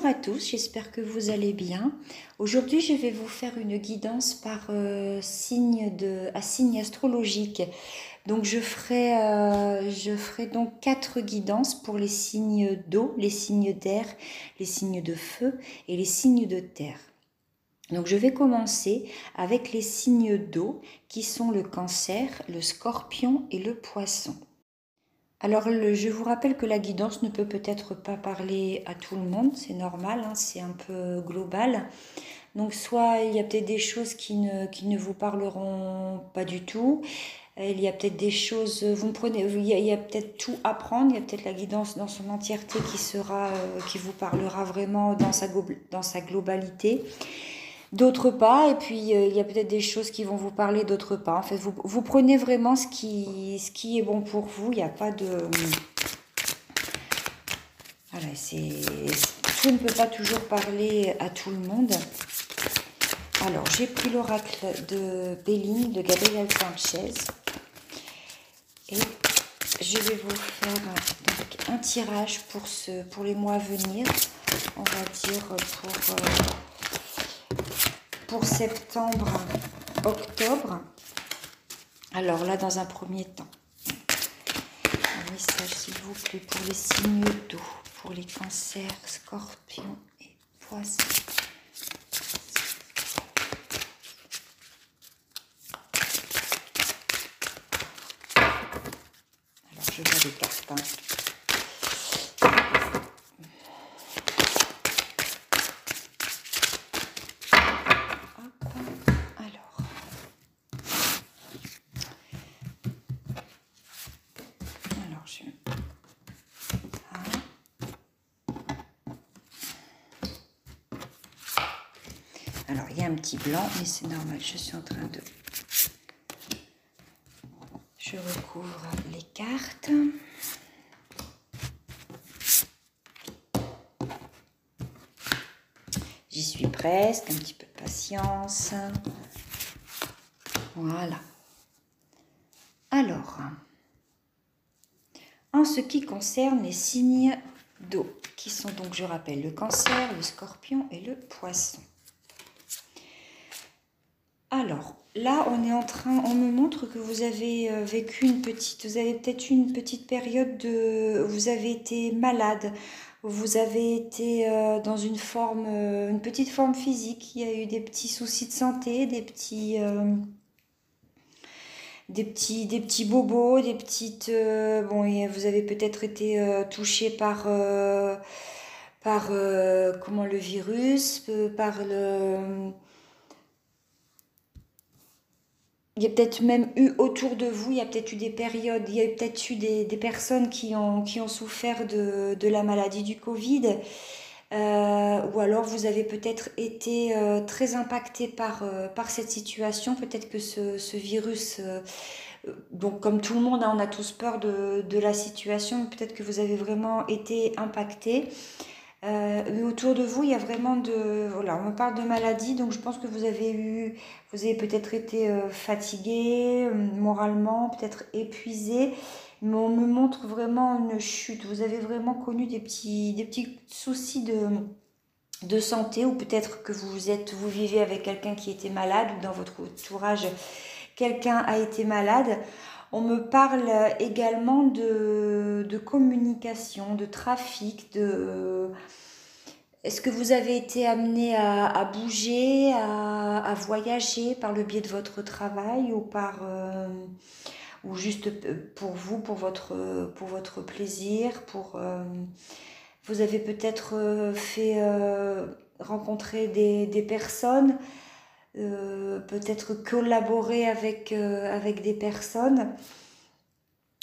Bonjour à tous, j'espère que vous allez bien. Aujourd'hui, je vais vous faire une guidance par euh, signe de, à signe astrologique. Donc, je ferai, euh, je ferai donc quatre guidances pour les signes d'eau, les signes d'air, les signes de feu et les signes de terre. Donc, je vais commencer avec les signes d'eau qui sont le cancer, le scorpion et le poisson. Alors, je vous rappelle que la guidance ne peut peut-être pas parler à tout le monde, c'est normal, hein, c'est un peu global. Donc, soit il y a peut-être des choses qui ne, vous parleront pas du tout. Il y a peut-être des choses, vous me prenez, il y a, peut-être tout à prendre, il y a peut-être la guidance dans son entièreté qui sera, euh, qui vous parlera vraiment dans sa globalité d'autres pas, et puis euh, il y a peut-être des choses qui vont vous parler, d'autres pas. En fait, vous, prenez vraiment ce qui, est bon pour vous, il n'y a pas de... Voilà, c'est... Tout ne peut pas toujours parler à tout le monde. Alors, j'ai pris l'oracle de Béline, de Gabriel Sanchez. Et je vais vous faire un tirage pour les mois à venir. On va dire pour... Euh, pour septembre, octobre. Alors là, dans un premier temps, un message s'il vous plaît pour les signes d'eau, pour les cancers, scorpions et poissons. Alors je vois les cartes. Hein. Alors, il y a un petit blanc, mais c'est normal, je suis en train de... Je recouvre les cartes. J'y suis presque, un petit peu de patience. Voilà. Alors, en ce qui concerne les signes d'eau, qui sont donc, je rappelle, le cancer, le scorpion et le poisson. Alors, là, on est en train, on me montre que vous avez euh, vécu une petite, vous avez peut-être une petite période de, vous avez été malade, vous avez été euh, dans une forme, euh, une petite forme physique, il y a eu des petits soucis de santé, des petits, des petits, des petits bobos, des petites, bon, vous avez peut-être été touché par, par, comment le virus, par le il y a peut-être même eu autour de vous, il y a peut-être eu des périodes, il y a peut-être eu des, personnes qui ont, qui ont souffert de, la maladie du Covid. Euh, ou alors vous avez peut-être été euh, très impacté par, euh, par cette situation. Peut-être que ce, virus, donc comme tout le monde, hein, on a tous peur de, de la situation, peut-être que vous avez vraiment été impacté. Euh, autour de vous, il y a vraiment de... Voilà, on me parle de maladie, donc je pense que vous avez eu... Vous avez peut-être été euh, fatigué euh, moralement, peut-être épuisé, mais on me montre vraiment une chute. Vous avez vraiment connu des petits, soucis de, de santé, ou peut-être que vous, êtes, vous vivez avec quelqu'un qui était malade, ou dans votre entourage, quelqu'un a été malade. On me parle également de, communication, de trafic, de... Est-ce que vous avez été amené à, bouger, à, voyager par le biais de votre travail ou par euh, ou juste pour vous, pour votre, plaisir, pour euh, vous avez peut-être euh, fait rencontrer des personnes euh, peut-être collaborer avec, euh, avec des personnes.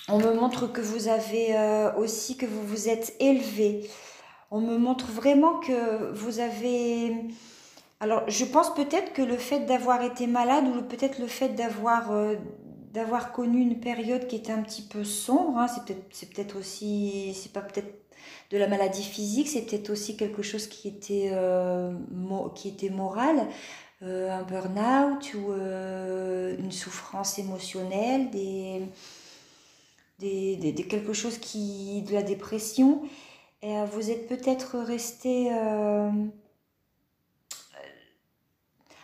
On me montre que vous avez euh, aussi, que vous vous êtes élevé. On me montre vraiment que vous avez... Alors, je pense peut-être que le fait d'avoir été malade ou peut-être le fait d'avoir d'avoir connu une période qui était un petit peu sombre, hein, c'est peut-être aussi, c'est pas peut-être de la maladie physique, c'est peut-être aussi quelque chose qui était, qui était moral. Euh, un burn-out ou euh, une souffrance émotionnelle, quelque chose qui, de la dépression. Et vous êtes peut-être resté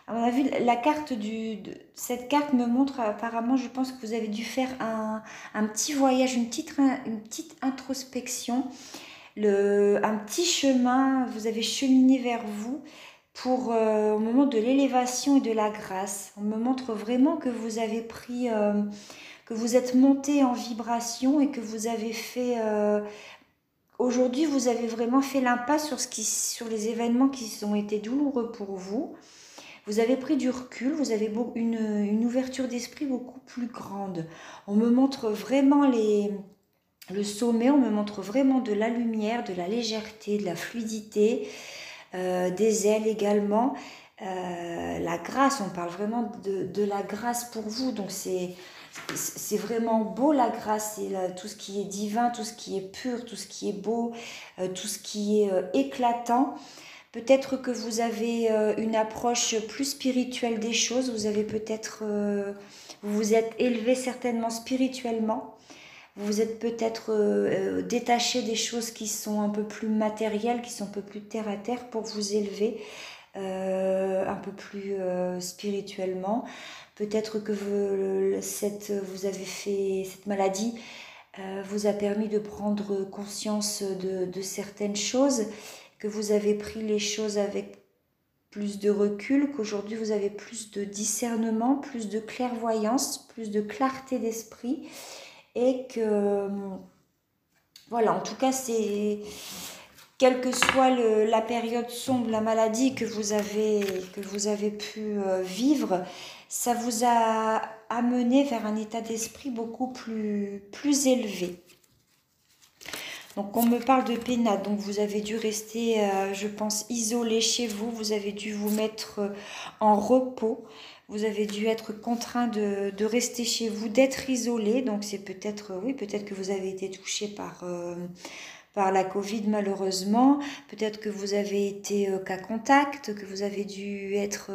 à mon avis, la carte du, cette carte me montre apparemment, je pense que vous avez dû faire un, petit voyage, une petite, introspection, un petit chemin, vous avez cheminé vers vous pour euh, au moment de l'élévation et de la grâce. On me montre vraiment que vous avez pris, euh, que vous êtes monté en vibration et que vous avez fait... Euh, aujourd'hui, vous avez vraiment fait l'impasse sur, ce qui, sur les événements qui ont été douloureux pour vous. Vous avez pris du recul, vous avez une, ouverture d'esprit beaucoup plus grande. On me montre vraiment le sommet, on me montre vraiment de la lumière, de la légèreté, de la fluidité, des ailes également. Euh, la grâce, on parle vraiment de, la grâce pour vous. Donc c'est c'est vraiment beau la grâce, c'est tout ce qui est divin, tout ce qui est pur, tout ce qui est beau, euh, tout ce qui est éclatant. Peut-être que vous avez euh, une approche plus spirituelle des choses, vous avez peut-être, euh, vous vous êtes élevé certainement spirituellement, vous êtes peut-être euh, détaché des choses qui sont un peu plus matérielles, qui sont un peu plus terre à terre pour vous élever un peu plus spirituellement. Peut-être que cette, vous avez fait cette maladie vous a permis de prendre conscience de certaines choses que vous avez pris les choses avec plus de recul, qu'aujourd'hui vous avez plus de discernement, plus de clairvoyance, plus de clarté d'esprit et que voilà, en tout cas c'est quelle que soit la période sombre, la maladie que vous avez, que vous avez pu euh, vivre, ça vous a amené vers un état d'esprit beaucoup plus, plus élevé. Donc on me parle de pénate, donc vous avez dû rester, euh, je pense, isolé chez vous, vous avez dû vous mettre euh, en repos, vous avez dû être contraint de, rester chez vous, d'être isolé, donc c'est peut-être, oui, peut-être que vous avez été touché par... Euh, par la Covid malheureusement, peut-être que vous avez été cas contact, que vous avez dû être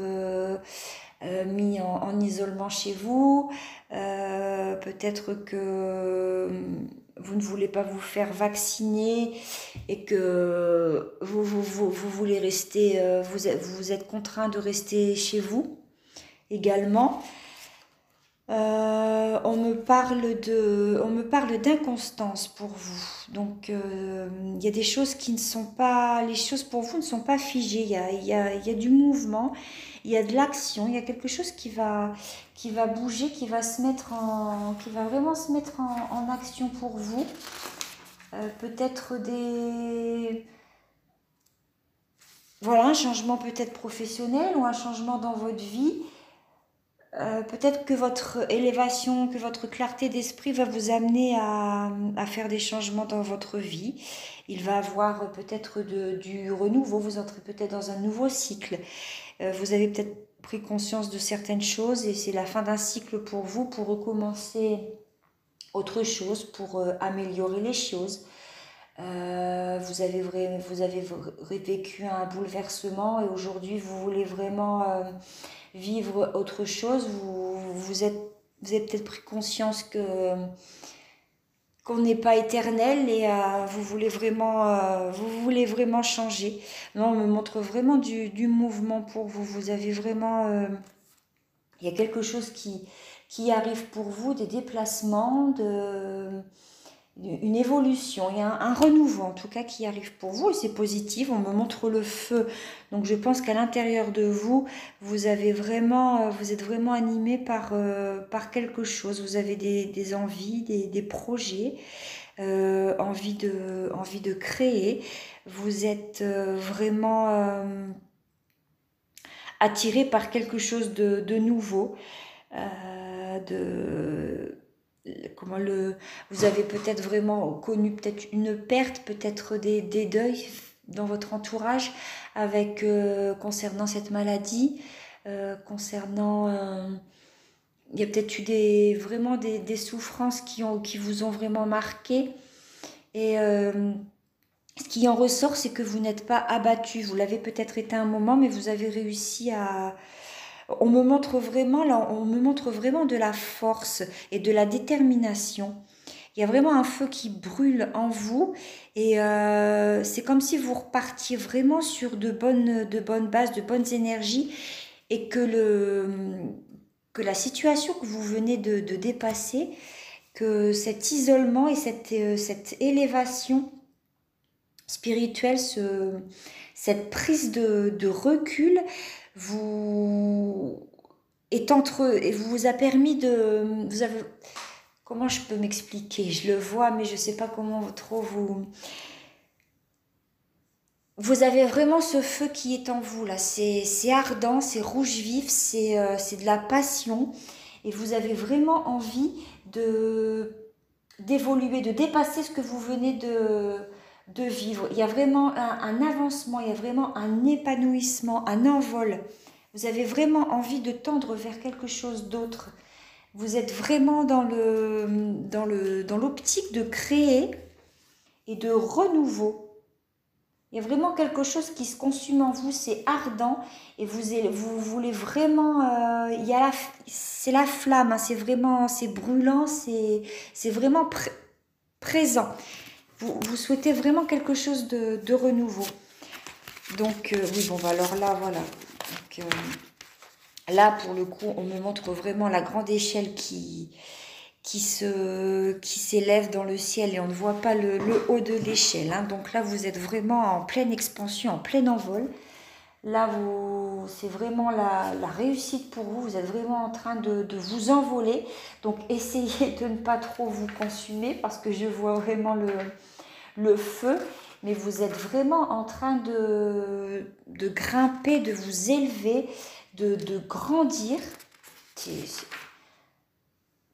mis en, isolement chez vous, peut-être que vous ne voulez pas vous faire vacciner et que vous, vous, voulez rester, euh, vous vous êtes contraint de rester chez vous également. Euh, on me parle de, on me parle d'inconstance pour vous. Donc euh, il y a des choses qui ne sont pas, les choses pour vous ne sont pas figées. Il y a, y a, y a du mouvement, il y a de l'action, il y a quelque chose qui va, qui va bouger, qui va se mettre en, qui va vraiment se mettre en, action pour vous. Euh, peut-être des, voilà, un changement peut-être professionnel ou un changement dans votre vie. Euh, peut-être que votre élévation, que votre clarté d'esprit va vous amener à, faire des changements dans votre vie. Il va avoir peut-être du renouveau, vous entrez peut-être dans un nouveau cycle. Euh, vous avez peut-être pris conscience de certaines choses et c'est la fin d'un cycle pour vous pour recommencer autre chose, pour euh, améliorer les choses. Vous avez vécu un bouleversement et aujourd'hui vous voulez vraiment vivre autre chose. Vous, vous, êtes, vous avez peut-être pris conscience que qu'on n'est pas éternel et euh, vous voulez vraiment euh, vous voulez vraiment changer. Non, on me montre vraiment du, du mouvement pour vous. Vous avez vraiment euh, il y a quelque chose qui qui arrive pour vous, des déplacements, de une évolution, il y a un, renouveau en tout cas qui arrive pour vous et c'est positif, on me montre le feu. Donc je pense qu'à l'intérieur de vous, vous avez vraiment, euh, vous êtes vraiment animé par, euh, par quelque chose, vous avez des, des envies, des, des projets, euh, envie, de, envie de créer, vous êtes vraiment attiré par quelque chose de, de nouveau, de comment vous avez peut-être vraiment connu peut-être une perte peut-être des, des, deuils dans votre entourage avec euh, concernant cette maladie euh, concernant euh, il y a peut-être eu des vraiment des, des, souffrances qui ont qui vous ont vraiment marqué. Et ce qui en ressort c'est que vous n'êtes pas abattu. Vous l'avez peut-être été un moment mais vous avez réussi à on me montre vraiment là, on me montre vraiment de la force et de la détermination. Il y a vraiment un feu qui brûle en vous et euh, c'est comme si vous repartiez vraiment sur de bonnes, de bonnes bases, de bonnes énergies et que, le, que la situation que vous venez de, dépasser, que cet isolement et cette, euh, cette élévation spirituelle, ce, cette prise de recul, vous est entre et vous a permis de vous avez comment je peux m'expliquer? Je le vois mais je sais pas comment trop vous vous avez vraiment ce feu qui est en vous là. C'est ardent c'est rouge vif c'est euh, de la passion. Et vous avez vraiment envie de d'évoluer de dépasser ce que vous venez de de vivre il y a vraiment un, avancement il y a vraiment un épanouissement un envol vous avez vraiment envie de tendre vers quelque chose d'autre. Vous êtes vraiment dans le dans le dans l'optique de créer et de renouveau. Il y a vraiment quelque chose qui se consume en vous, c'est ardent et vous vous voulez vraiment euh, c'est la flamme, hein, c'est vraiment c'est brûlant, c'est c'est vraiment présent. Vous, souhaitez vraiment quelque chose de, de renouveau. Donc euh, oui bon bah alors là voilà euh, là, pour le coup, on me montre vraiment la grande échelle qui, qui se qui s'élève dans le ciel et on ne voit pas le, haut de l'échelle. Hein. Donc là, vous êtes vraiment en pleine expansion, en plein envol. Là, vous, c'est vraiment la, réussite pour vous. Vous êtes vraiment en train de, vous envoler. Donc, essayez de ne pas trop vous consumer parce que je vois vraiment le, feu mais vous êtes vraiment en train de, grimper, de vous élever, de, de grandir.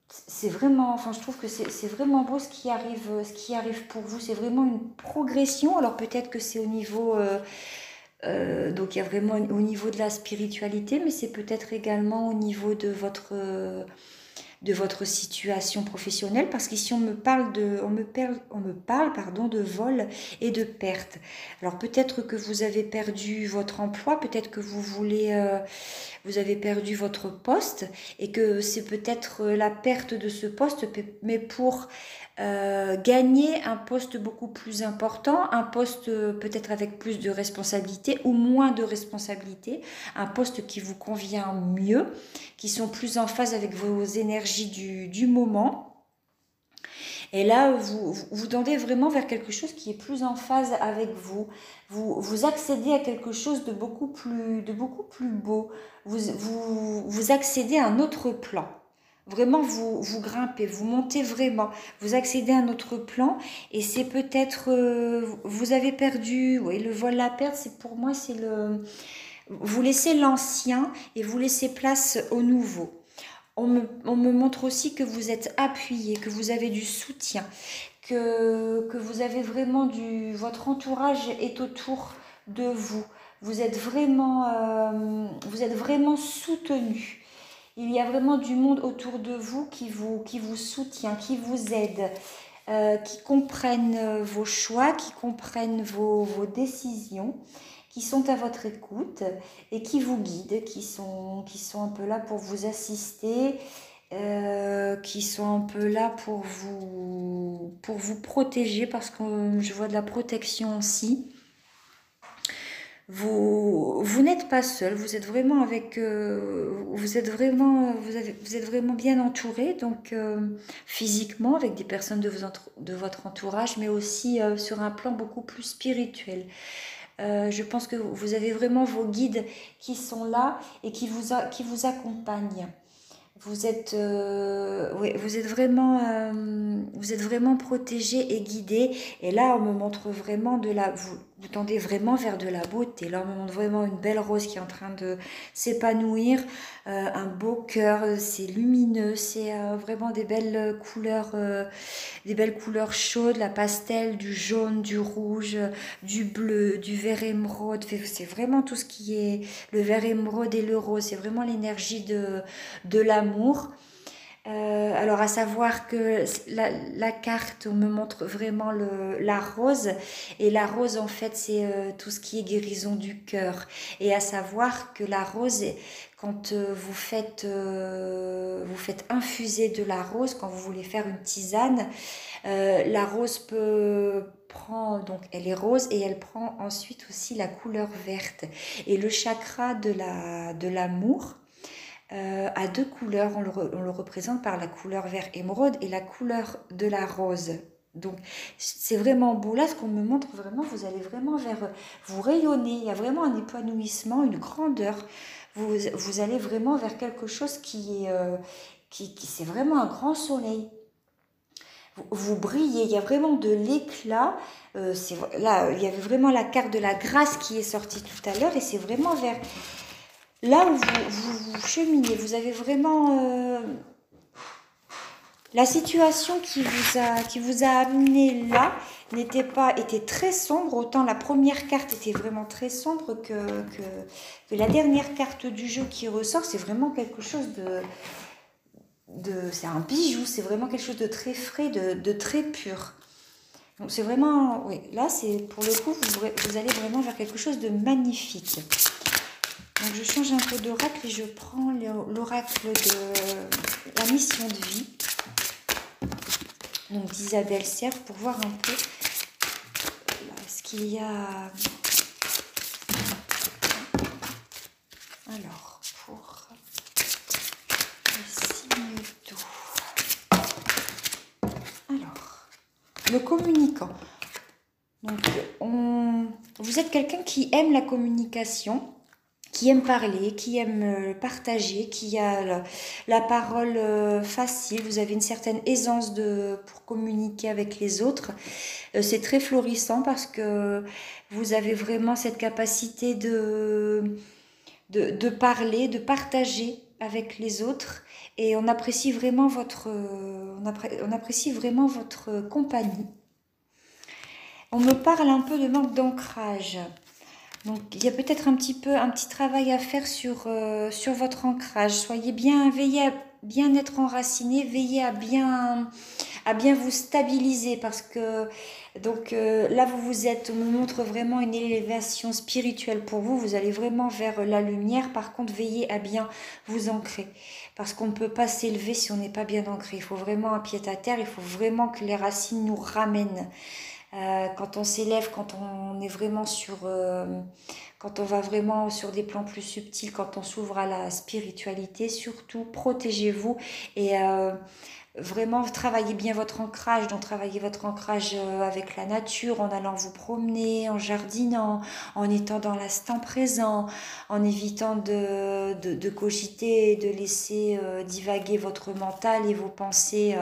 C'est vraiment, enfin je trouve que c'est vraiment beau ce qui arrive, ce qui arrive pour vous. C'est vraiment une progression. Alors peut-être que c'est au niveau, euh, euh, donc il y a vraiment au niveau de la spiritualité, mais c'est peut-être également au niveau de votre de votre situation professionnelle parce qu'ici on me parle de on me, on me parle pardon de vol et de perte. Alors peut-être que vous avez perdu votre emploi, peut-être que vous voulez euh, vous avez perdu votre poste et que c'est peut-être la perte de ce poste mais pour euh, gagner un poste beaucoup plus important, un poste euh, peut-être avec plus de responsabilité ou moins de responsabilité, un poste qui vous convient mieux, qui sont plus en phase avec vos énergies du, du moment. Et là, vous, vous tendez vraiment vers quelque chose qui est plus en phase avec vous. Vous, vous accédez à quelque chose de beaucoup plus, de beaucoup plus beau. Vous, vous, vous accédez à un autre plan. Vraiment, vous, grimpez, vous montez vraiment, vous accédez à un autre plan et c'est peut-être, euh, vous avez perdu, oui, le vol la perte, c'est pour moi, c'est le, vous laissez l'ancien et vous laissez place au nouveau. On me, on me, montre aussi que vous êtes appuyé, que vous avez du soutien, que, que vous avez vraiment du, votre entourage est autour de vous. Vous êtes vraiment, euh, vous êtes vraiment soutenu. Il y a vraiment du monde autour de vous qui vous, soutient, qui vous aide, euh, qui comprennent vos choix, qui comprennent vos, décisions, qui sont à votre écoute et qui vous guident, qui sont, qui sont un peu là pour vous assister, euh, qui sont un peu là pour vous, pour vous protéger parce que je vois de la protection aussi vous, vous n'êtes pas seul, vous êtes vraiment avec, euh, vous êtes vraiment, vous, êtes vraiment bien entouré, donc euh, physiquement avec des personnes de, votre entourage, mais aussi euh, sur un plan beaucoup plus spirituel. je pense que vous avez vraiment vos guides qui sont là et qui vous, qui vous accompagnent vous êtes, oui, vous êtes vraiment, vous êtes vraiment protégé et guidé. Et là, on me montre vraiment de la, vous, vous tendez vraiment vers de la beauté. Là, on me montre vraiment une belle rose qui est en train de s'épanouir, euh, un beau cœur, c'est lumineux, c'est vraiment des belles couleurs, des belles couleurs chaudes, la pastel, du jaune, du rouge, du bleu, du vert émeraude. C'est vraiment tout ce qui est le vert émeraude et le rose. C'est vraiment l'énergie de, de l'amour euh, Euh, alors à savoir que la, carte me montre vraiment le, la rose. Et la rose en fait c'est euh, tout ce qui est guérison du cœur. Et à savoir que la rose quand euh, vous faites vous faites infuser de la rose quand vous voulez faire une tisane la rose peut prendre donc elle est rose et elle prend ensuite aussi la couleur verte. Et le chakra de la de l'amour euh, à deux couleurs. On le, représente par la couleur vert émeraude et la couleur de la rose. Donc c'est vraiment beau. Là, ce qu'on me montre vraiment, vous allez vraiment vers... Vous rayonnez, il y a vraiment un épanouissement, une grandeur. Vous, vous allez vraiment vers quelque chose qui est... Euh, qui, c'est vraiment un grand soleil. Vous, brillez, il y a vraiment de l'éclat. Euh, là, il y avait vraiment la carte de la grâce qui est sortie tout à l'heure et c'est vraiment vers là où vous, vous, cheminez, vous avez vraiment euh, la situation qui vous a, qui vous a amené là n'était pas était très sombre. Autant la première carte était vraiment très sombre que, que, la dernière carte du jeu qui ressort. C'est vraiment quelque chose de de c'est un bijou. C'est vraiment quelque chose de très frais de, de très pur. Donc c'est vraiment oui là c'est pour le coup vous, vous allez vraiment vers quelque chose de magnifique donc je change un peu d'oracle et je prends l'oracle de la mission de vie. Donc d'Isabelle Serre pour voir un peu ce qu'il y a. Alors, pour le signe. Alors, le communicant. Donc, on, vous êtes quelqu'un qui aime la communication qui aime parler, qui aime euh, partager, qui a la, parole euh, facile, vous avez une certaine aisance de, pour communiquer avec les autres. Euh, c'est très florissant parce que vous avez vraiment cette capacité de, de, parler, de partager avec les autres et on apprécie vraiment votre, on apprécie vraiment votre compagnie. On me parle un peu de manque d'ancrage. Donc il y a peut-être un petit peu un petit travail à faire sur, euh, sur votre ancrage. Soyez bien, veillez à bien être enraciné, veillez à bien, à bien vous stabiliser parce que donc euh, là vous vous êtes, on montre vraiment une élévation spirituelle pour vous. Vous allez vraiment vers la lumière. Par contre, veillez à bien vous ancrer parce qu'on ne peut pas s'élever si on n'est pas bien ancré. Il faut vraiment un pied à terre. Il faut vraiment que les racines nous ramènent. Euh, quand on s'élève, quand on est vraiment sur, euh, quand on va vraiment sur des plans plus subtils, quand on s'ouvre à la spiritualité, surtout protégez-vous et euh, vraiment travaillez bien votre ancrage. Donc travaillez votre ancrage avec la nature, en allant vous promener, en jardinant, en étant dans l'instant présent, en évitant de, de, de de laisser divaguer votre mental et vos pensées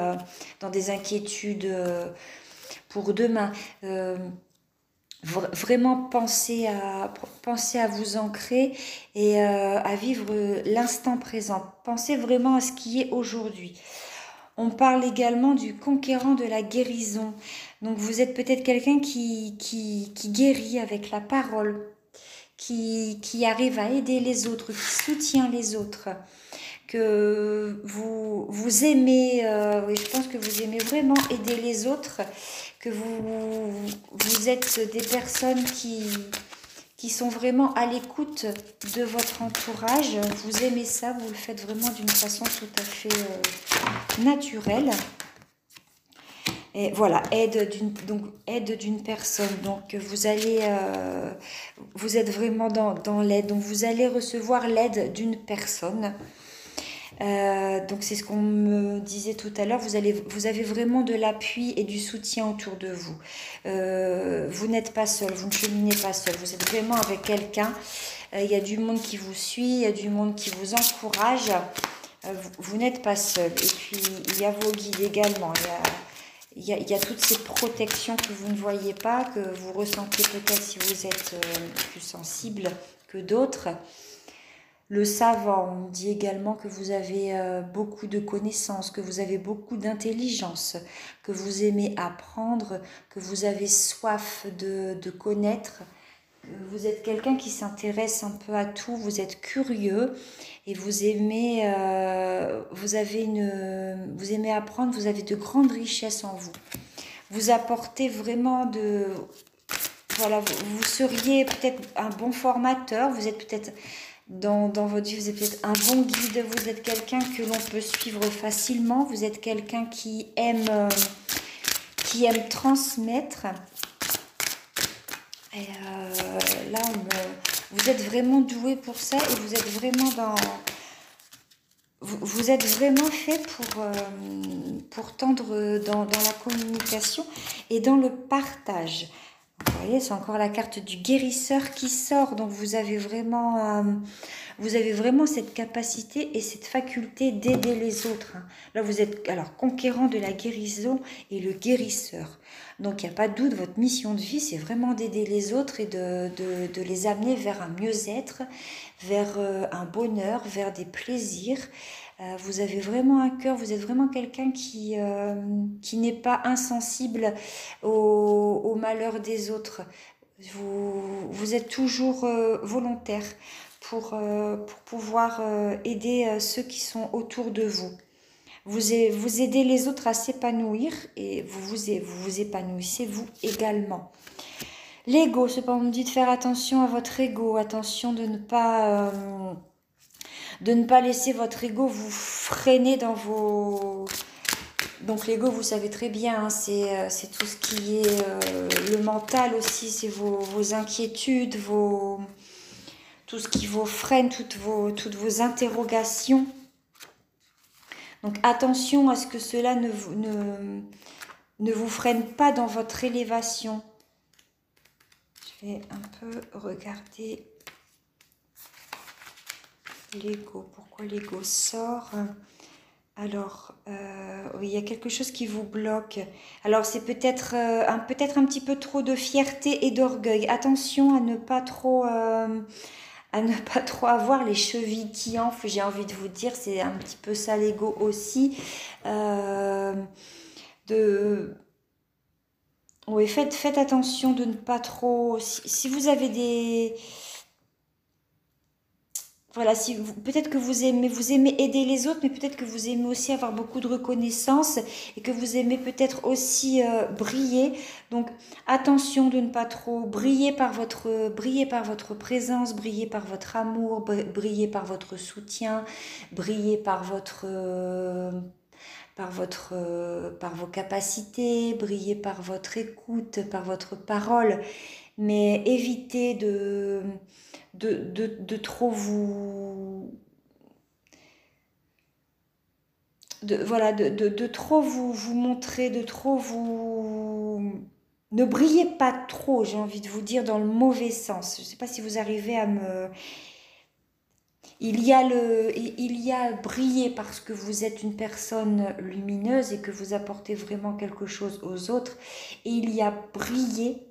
dans des inquiétudes pour demain. Euh, vraiment penser à, penser à vous ancrer et euh, à vivre l'instant présent. Pensez vraiment à ce qui est aujourd'hui. On parle également du conquérant de la guérison. Donc vous êtes peut-être quelqu'un qui, qui, guérit avec la parole, qui, qui arrive à aider les autres, qui soutient les autres que vous, vous aimez, euh, je pense que vous aimez vraiment aider les autres que vous, vous êtes des personnes qui, qui sont vraiment à l'écoute de votre entourage. Vous aimez ça, vous le faites vraiment d'une façon tout à fait euh, naturelle. Et voilà, aide d'une donc aide d'une personne. Donc vous allez euh, vous êtes vraiment dans, dans l'aide. Donc vous allez recevoir l'aide d'une personne. Euh, donc c'est ce qu'on me disait tout à l'heure, vous, avez vraiment de l'appui et du soutien autour de vous. Euh, vous n'êtes pas seul, vous ne cheminez pas seul, vous êtes vraiment avec quelqu'un. Euh, il y a du monde qui vous suit, il y a du monde qui vous encourage. vous, n'êtes pas seul. Et puis il y a vos guides également. Il y a, toutes ces protections que vous ne voyez pas, que vous ressentez peut-être si vous êtes plus sensible que d'autres. Le savant, on dit également que vous avez euh, beaucoup de connaissances, que vous avez beaucoup d'intelligence, que vous aimez apprendre, que vous avez soif de, connaître. vous êtes quelqu'un qui s'intéresse un peu à tout, vous êtes curieux et vous aimez, euh, apprendre, vous avez de grandes richesses en vous. Vous apportez vraiment de, voilà, vous, seriez peut-être un bon formateur, vous êtes peut-être dans, dans, votre vie, vous êtes peut-être un bon guide, vous êtes quelqu'un que l'on peut suivre facilement, vous êtes quelqu'un qui aime, euh, qui aime transmettre. Et euh, là, vous êtes vraiment doué pour ça et vous êtes vraiment dans... Vous, êtes vraiment fait pour, euh, pour tendre dans, dans, la communication et dans le partage. Vous voyez, c'est encore la carte du guérisseur qui sort. Donc vous avez vraiment, euh, vous avez vraiment cette capacité et cette faculté d'aider les autres. Hein. Là, vous êtes alors conquérant de la guérison et le guérisseur. Donc il n'y a pas de doute, votre mission de vie, c'est vraiment d'aider les autres et de, de, les amener vers un mieux-être, vers euh, un bonheur, vers des plaisirs. Euh, vous avez vraiment un cœur, vous êtes vraiment quelqu'un qui, euh, qui n'est pas insensible au, malheur des autres. Vous, vous êtes toujours volontaire pour, pour pouvoir aider ceux qui sont autour de vous vous, aidez les autres à s'épanouir et vous vous, vous épanouissez vous également. L'ego, cependant, on me dit de faire attention à votre ego, attention de ne pas, euh, de ne pas laisser votre ego vous freiner dans vos... Donc l'ego, vous savez très bien, hein, euh, c'est tout ce qui est euh, le mental aussi, c'est vos, inquiétudes, vos, tout ce qui vous freine, toutes vos, interrogations. Donc attention à ce que cela ne, ne vous freine pas dans votre élévation. Je vais un peu regarder l'ego. Pourquoi l'ego sort alors, euh, il y a quelque chose qui vous bloque. Alors, c'est peut-être euh, un, peut un petit peu trop de fierté et d'orgueil. Attention à ne pas trop... Euh, à ne pas trop avoir les chevilles qui enflent, j'ai envie de vous dire, c'est un petit peu ça l'ego aussi. De... Oui, faites, faites attention de ne pas trop... si vous avez des voilà, si peut-être que vous aimez, vous aimez aider les autres, mais peut-être que vous aimez aussi avoir beaucoup de reconnaissance et que vous aimez peut-être aussi euh, briller. Donc attention de ne pas trop briller par votre, briller par votre présence, briller par votre amour, briller par votre soutien, briller par votre, euh, par votre, euh, par vos capacités, briller par votre écoute, par votre parole, mais évitez de de, trop vous... De, voilà, de, trop vous, vous montrer, de trop vous... Ne brillez pas trop, j'ai envie de vous dire, dans le mauvais sens. Je ne sais pas si vous arrivez à me... Il y, a le, il y a briller parce que vous êtes une personne lumineuse et que vous apportez vraiment quelque chose aux autres. Et il y a briller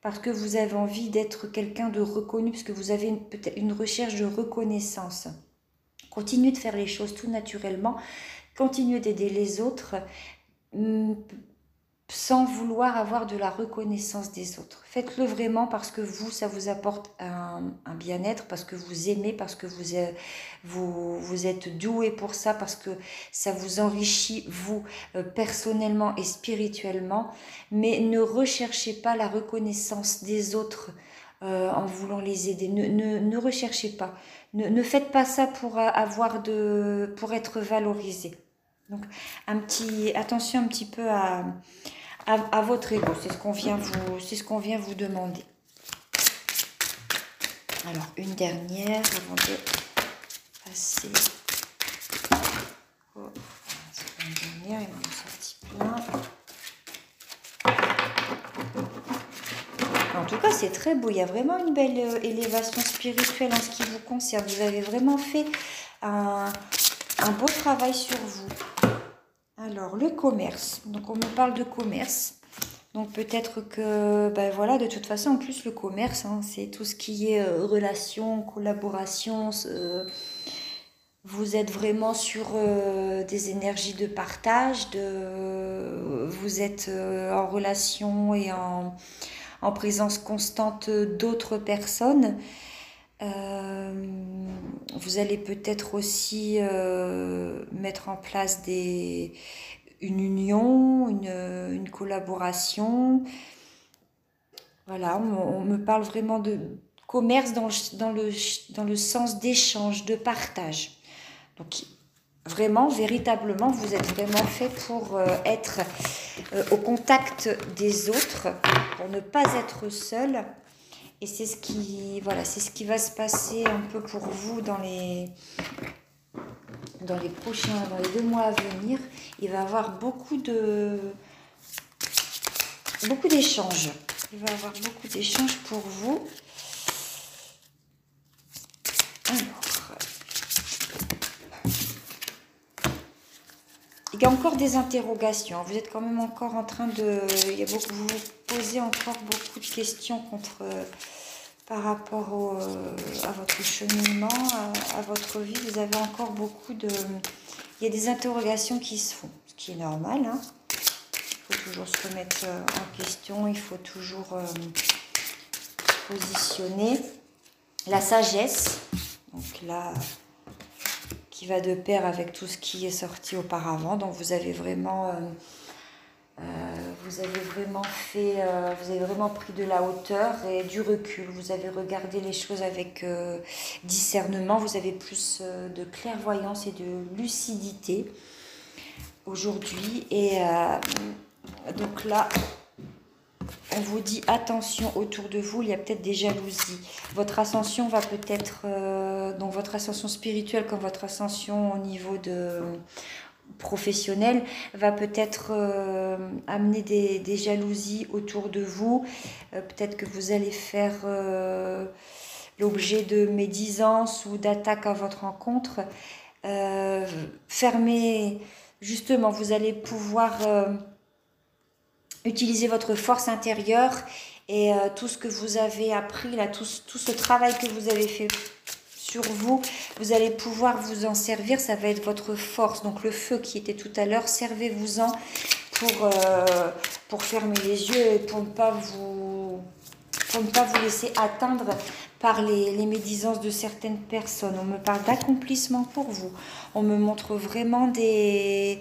parce que vous avez envie d'être quelqu'un de reconnu, parce que vous avez peut-être une recherche de reconnaissance. Continuez de faire les choses tout naturellement, continuez d'aider les autres, hum, sans vouloir avoir de la reconnaissance des autres. Faites-le vraiment parce que vous, ça vous apporte un, bien-être, parce que vous aimez, parce que vous, êtes doué pour ça, parce que ça vous enrichit, vous, euh, personnellement et spirituellement. Mais ne recherchez pas la reconnaissance des autres euh, en voulant les aider. Ne, ne, ne recherchez pas. Ne, ne, faites pas ça pour, avoir de, pour être valorisé. Donc, un petit, attention un petit peu à à, votre ego. C'est ce qu'on vient, vous, ce qu'on vient vous demander. Alors, une dernière avant de passer. En tout cas, c'est très beau. Il y a vraiment une belle euh, élévation spirituelle en ce qui vous concerne. Vous avez vraiment fait un beau travail sur vous. Alors, le commerce. Donc, on me parle de commerce. Donc, peut-être que, ben voilà, de toute façon, en plus, le commerce, hein, c'est tout ce qui est euh, relation, collaboration. vous êtes vraiment sur euh, des énergies de partage. Vous êtes euh, en relation et en présence constante d'autres personnes. Vous allez peut-être aussi mettre en place des, une union, une, collaboration. Voilà, on, me parle vraiment de commerce dans le, dans le, dans le sens d'échange, de partage. Donc, vraiment, véritablement, vous êtes vraiment fait pour euh, être euh, au contact des autres, pour ne pas être seul. Et c'est ce qui, voilà, c'est ce qui va se passer un peu pour vous dans les, dans les prochains, dans les deux mois à venir. Il va y avoir beaucoup de, beaucoup d'échanges. Il va y avoir beaucoup d'échanges pour vous. Il y a encore des interrogations. Vous êtes quand même encore en train de... Vous vous posez encore beaucoup de questions contre, par rapport au, à votre cheminement, à, votre vie. Vous avez encore beaucoup de... Il y a des interrogations qui se font, ce qui est normal. Hein. Il faut toujours se remettre euh, en question, il faut toujours euh, positionner. La sagesse, donc là, qui va de pair avec tout ce qui est sorti auparavant. Donc vous avez vraiment, euh, euh, vous avez vraiment fait, euh, vous avez vraiment pris de la hauteur et du recul. Vous avez regardé les choses avec discernement. Vous avez plus de clairvoyance et de lucidité aujourd'hui. Et donc là, on vous dit attention autour de vous, il y a peut-être des jalousies. Votre ascension va peut-être, euh, donc votre ascension spirituelle comme votre ascension au niveau de professionnel va peut-être euh, amener des, jalousies autour de vous. Euh, peut-être que vous allez faire l'objet de médisance ou d'attaques à votre rencontre. fermez, justement, vous allez pouvoir utilisez votre force intérieure et euh, tout ce que vous avez appris, là, tout, ce travail que vous avez fait sur vous, vous allez pouvoir vous en servir, ça va être votre force. Donc le feu qui était tout à l'heure, servez-vous-en pour, euh, pour fermer les yeux et pour ne pas vous, pour ne pas vous laisser atteindre par les médisances de certaines personnes. On me parle d'accomplissement pour vous. On me montre vraiment des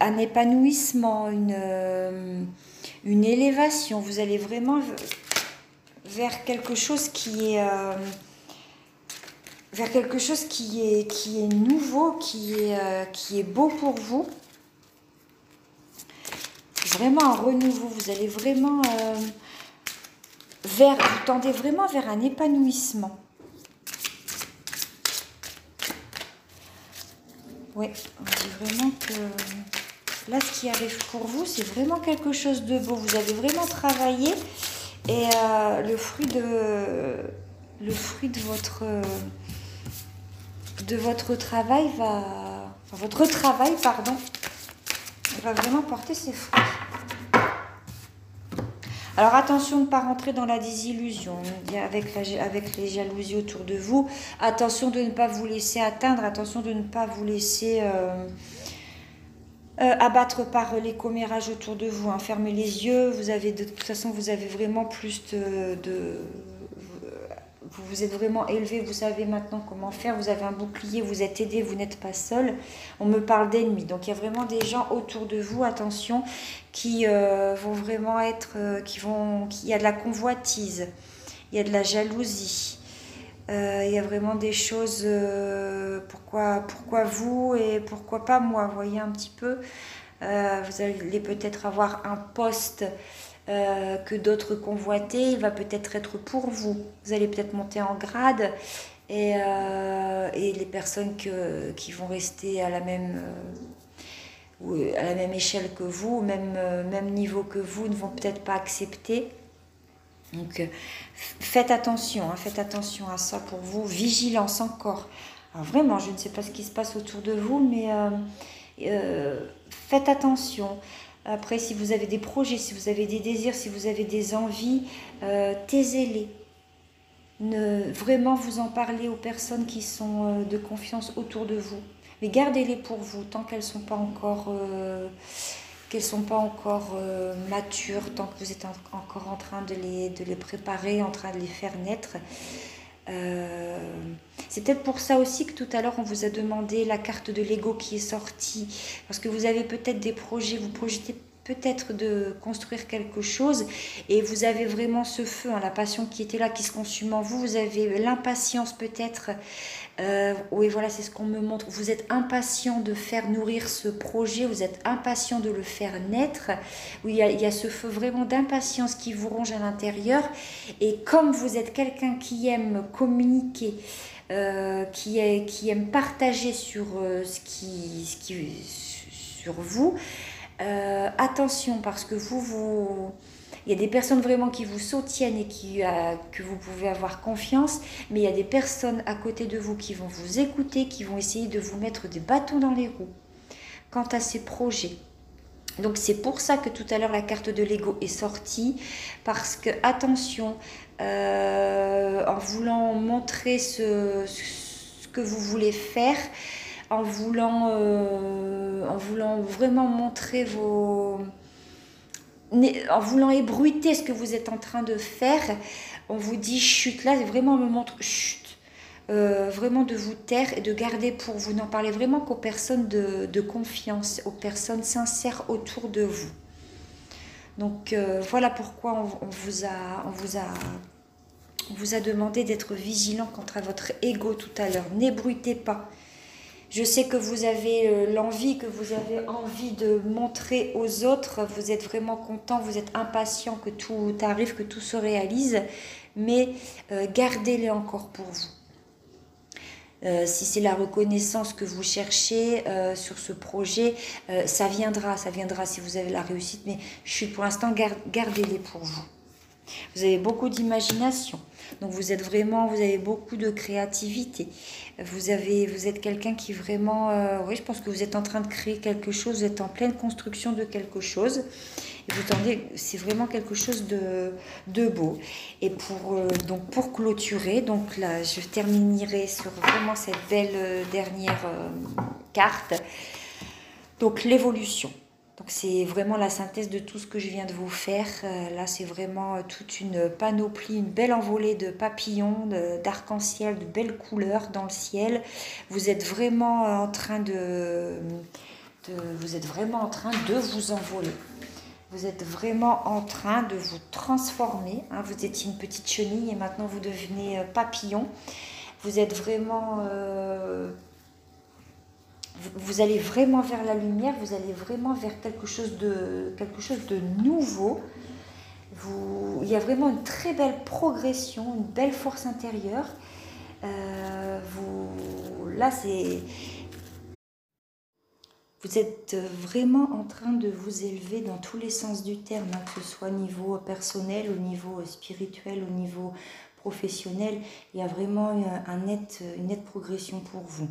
un épanouissement, une, euh, une élévation. Vous allez vraiment vers quelque chose qui est euh, vers quelque chose qui est qui est nouveau, qui est euh, qui est beau pour vous. Vraiment un renouveau. Vous allez vraiment vers vous tendez vraiment vers un épanouissement. Oui, on dit vraiment que là, ce qui arrive pour vous, c'est vraiment quelque chose de beau. Vous avez vraiment travaillé et euh, le fruit de le fruit de votre de votre travail va enfin, votre travail pardon va vraiment porter ses fruits. Alors attention de ne pas rentrer dans la désillusion avec, avec les jalousies autour de vous. Attention de ne pas vous laisser atteindre. Attention de ne pas vous laisser euh, euh, abattre par les commérages autour de vous. Hein. Fermez les yeux. Vous avez de toute façon, vous avez vraiment plus de vous vous êtes vraiment élevé, vous savez maintenant comment faire, vous avez un bouclier, vous êtes aidé, vous n'êtes pas seul. On me parle d'ennemis. Donc il y a vraiment des gens autour de vous, attention, qui euh, vont vraiment être, euh, qui vont, il y a de la convoitise, il y a de la jalousie. Euh, il y a vraiment des choses, pourquoi, pourquoi vous et pourquoi pas moi, voyez un petit peu. vous allez peut-être avoir un poste euh, que d'autres convoitaient, il va peut-être être pour vous. Vous allez peut-être monter en grade et, euh, et les personnes qui vont rester à la même, euh, à la même échelle que vous, même, même niveau que vous, ne vont peut-être pas accepter. Donc faites attention, hein, faites attention à ça pour vous. Vigilance encore. vraiment, je ne sais pas ce qui se passe autour de vous, mais faites attention. Après, si vous avez des projets, si vous avez des désirs, si vous avez des envies, euh, taisez-les. Ne, vraiment vous en parler aux personnes qui sont euh, de confiance autour de vous. Mais gardez-les pour vous tant qu'elles ne sont pas encore... Euh, sont pas encore matures tant que vous êtes encore en train de les, de les préparer, en train de les faire naître. C'est peut-être pour ça aussi que tout à l'heure on vous a demandé la carte de l'ego qui est sortie, parce que vous avez peut-être des projets, vous projetez peut-être de construire quelque chose. Et vous avez vraiment ce feu, hein, la passion qui était là, qui se consume en vous, vous avez l'impatience peut-être, euh, oui voilà c'est ce qu'on me montre, vous êtes impatient de faire nourrir ce projet, vous êtes impatient de le faire naître, oui, il, y a, ce feu vraiment d'impatience qui vous ronge à l'intérieur. Et comme vous êtes quelqu'un qui aime communiquer, euh, qui, est, qui aime partager sur euh, ce, qui, ce qui sur vous, euh, attention parce que vous, vous, il y a des personnes vraiment qui vous soutiennent et qui, euh, que vous pouvez avoir confiance, mais il y a des personnes à côté de vous qui vont vous écouter, qui vont essayer de vous mettre des bâtons dans les roues quant à ces projets. Donc c'est pour ça que tout à l'heure la carte de l'ego est sortie, parce que attention, euh, en voulant montrer ce, ce, que vous voulez faire, en voulant, euh, en voulant vraiment montrer vos... En voulant ébruiter ce que vous êtes en train de faire, on vous dit chute. Là, vraiment, on me montre chute. Euh, vraiment de vous taire et de garder pour vous. N'en parlez vraiment qu'aux personnes de, confiance, aux personnes sincères autour de vous. Donc euh, voilà pourquoi on, vous a, on, vous a, on vous a demandé d'être vigilant contre votre ego tout à l'heure. N'ébruitez pas. Je sais que vous avez euh, l'envie, que vous avez envie de montrer aux autres, vous êtes vraiment content, vous êtes impatient que tout arrive, que tout se réalise, mais euh, gardez-les encore pour vous. Euh, si c'est la reconnaissance que vous cherchez sur ce projet, ça viendra, ça viendra si vous avez la réussite, mais je suis pour l'instant, gardez-les pour vous. Vous avez beaucoup d'imagination. Donc vous êtes vraiment, vous avez beaucoup de créativité. Vous, avez, vous êtes quelqu'un qui vraiment, euh, oui, je pense que vous êtes en train de créer quelque chose, vous êtes en pleine construction de quelque chose. Et vous tendez, c'est vraiment quelque chose de, de beau. Et pour, euh, donc pour clôturer, donc là, je terminerai sur vraiment cette belle euh, dernière carte. Donc l'évolution. Donc c'est vraiment la synthèse de tout ce que je viens de vous faire. Euh, là, c'est vraiment euh, toute une panoplie, une belle envolée de papillons, d'arc-en-ciel, de, belles couleurs dans le ciel. Vous êtes vraiment en train de, vous êtes vraiment en train de vous envoler. Vous êtes vraiment en train de vous transformer. Hein. Vous étiez une petite chenille et maintenant vous devenez euh, papillon. Vous êtes vraiment vous allez vraiment vers la lumière, vous allez vraiment vers quelque chose de, nouveau. Il y a vraiment une très belle progression, une belle force intérieure. Euh, vous, là. Vous êtes vraiment en train de vous élever dans tous les sens du terme, hein, que ce soit au niveau personnel, au niveau spirituel, au niveau professionnel. Il y a vraiment une nette progression pour vous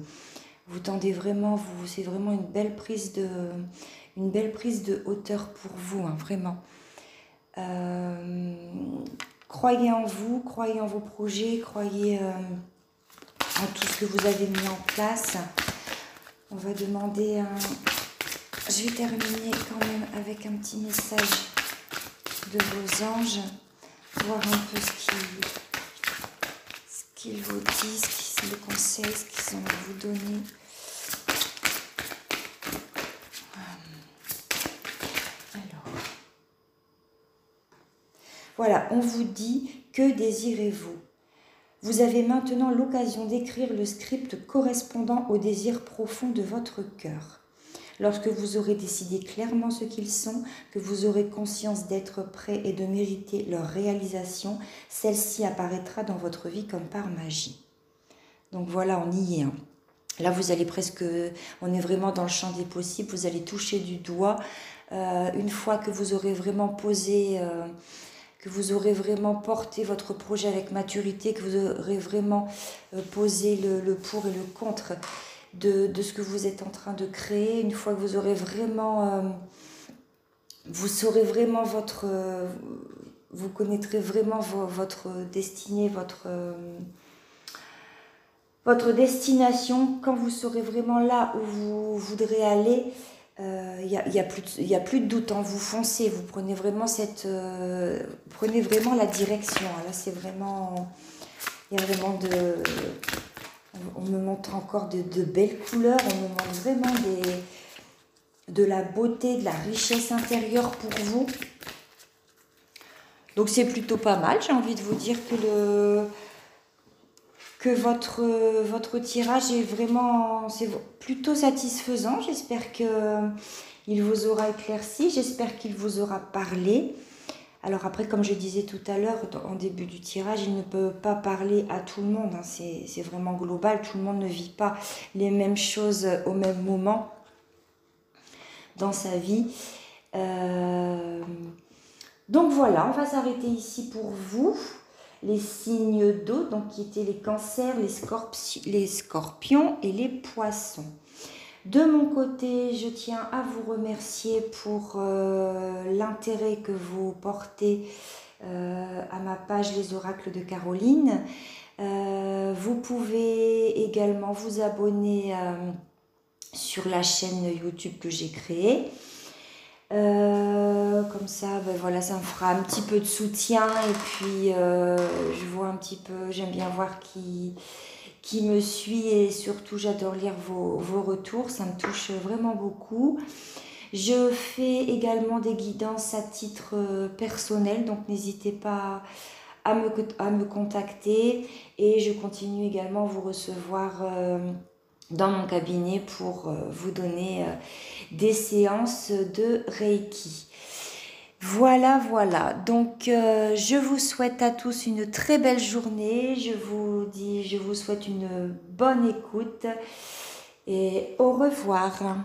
vous tendez vraiment, vous, c'est vraiment une belle prise de, une belle prise de hauteur pour vous, hein, vraiment. Euh, croyez en vous, croyez en vos projets, croyez euh, en tout ce que vous avez mis en place. On va demander un... Je vais terminer quand même avec un petit message de vos anges, voir un peu ce qu'ils vous disent, conseillent, ce qu'ils ont vous donner. Voilà, on vous dit que désirez-vous? Vous avez maintenant l'occasion d'écrire le script correspondant aux désirs profonds de votre cœur. Lorsque vous aurez décidé clairement ce qu'ils sont, que vous aurez conscience d'être prêt et de mériter leur réalisation, celle-ci apparaîtra dans votre vie comme par magie. Donc voilà, on y est. Hein. Là, vous allez presque, on est vraiment dans le champ des possibles, vous allez toucher du doigt. Euh, une fois que vous aurez vraiment posé euh, que vous aurez vraiment porté votre projet avec maturité, que vous aurez vraiment euh, posé le, pour et le contre de, ce que vous êtes en train de créer, une fois que vous aurez vraiment... Vous saurez vraiment votre... Vous connaîtrez vraiment votre destinée, votre... votre destination, quand vous serez vraiment là où vous voudrez aller, il n'y a, y a, plus de, a plus de doute, hein. vous foncez, vous prenez vraiment cette, prenez vraiment la direction. Là, c'est vraiment, il y a vraiment de, on me montre encore de, de, belles couleurs, on me montre vraiment des, de la beauté, de la richesse intérieure pour vous. Donc c'est plutôt pas mal, j'ai envie de vous dire que le que votre, votre tirage est vraiment plutôt satisfaisant. J'espère que il vous aura éclairci, j'espère qu'il vous aura parlé. Alors après, comme je disais tout à l'heure, en début du tirage, il ne peut pas parler à tout le monde. Hein. C'est vraiment global. Tout le monde ne vit pas les mêmes choses au même moment dans sa vie. Euh, donc voilà, on va s'arrêter ici pour vous. Les signes d'eau, donc qui étaient les cancers, les, scorpions et les poissons. De mon côté, je tiens à vous remercier pour euh, l'intérêt que vous portez euh, à ma page Les Oracles de Caroline. Euh, vous pouvez également vous abonner sur la chaîne YouTube que j'ai créée. Comme ça, ben voilà, ça me fera un petit peu de soutien et puis je vois un petit peu, j'aime bien voir qui, qui me suit et surtout j'adore lire vos, retours, ça me touche vraiment beaucoup. Je fais également des guidances à titre euh, personnel, donc n'hésitez pas à me, contacter et je continue également à vous recevoir euh, dans mon cabinet pour euh, vous donner des séances de Reiki. Voilà, voilà. Donc, euh, je vous souhaite à tous une très belle journée. Je vous dis, je vous souhaite une bonne écoute et au revoir.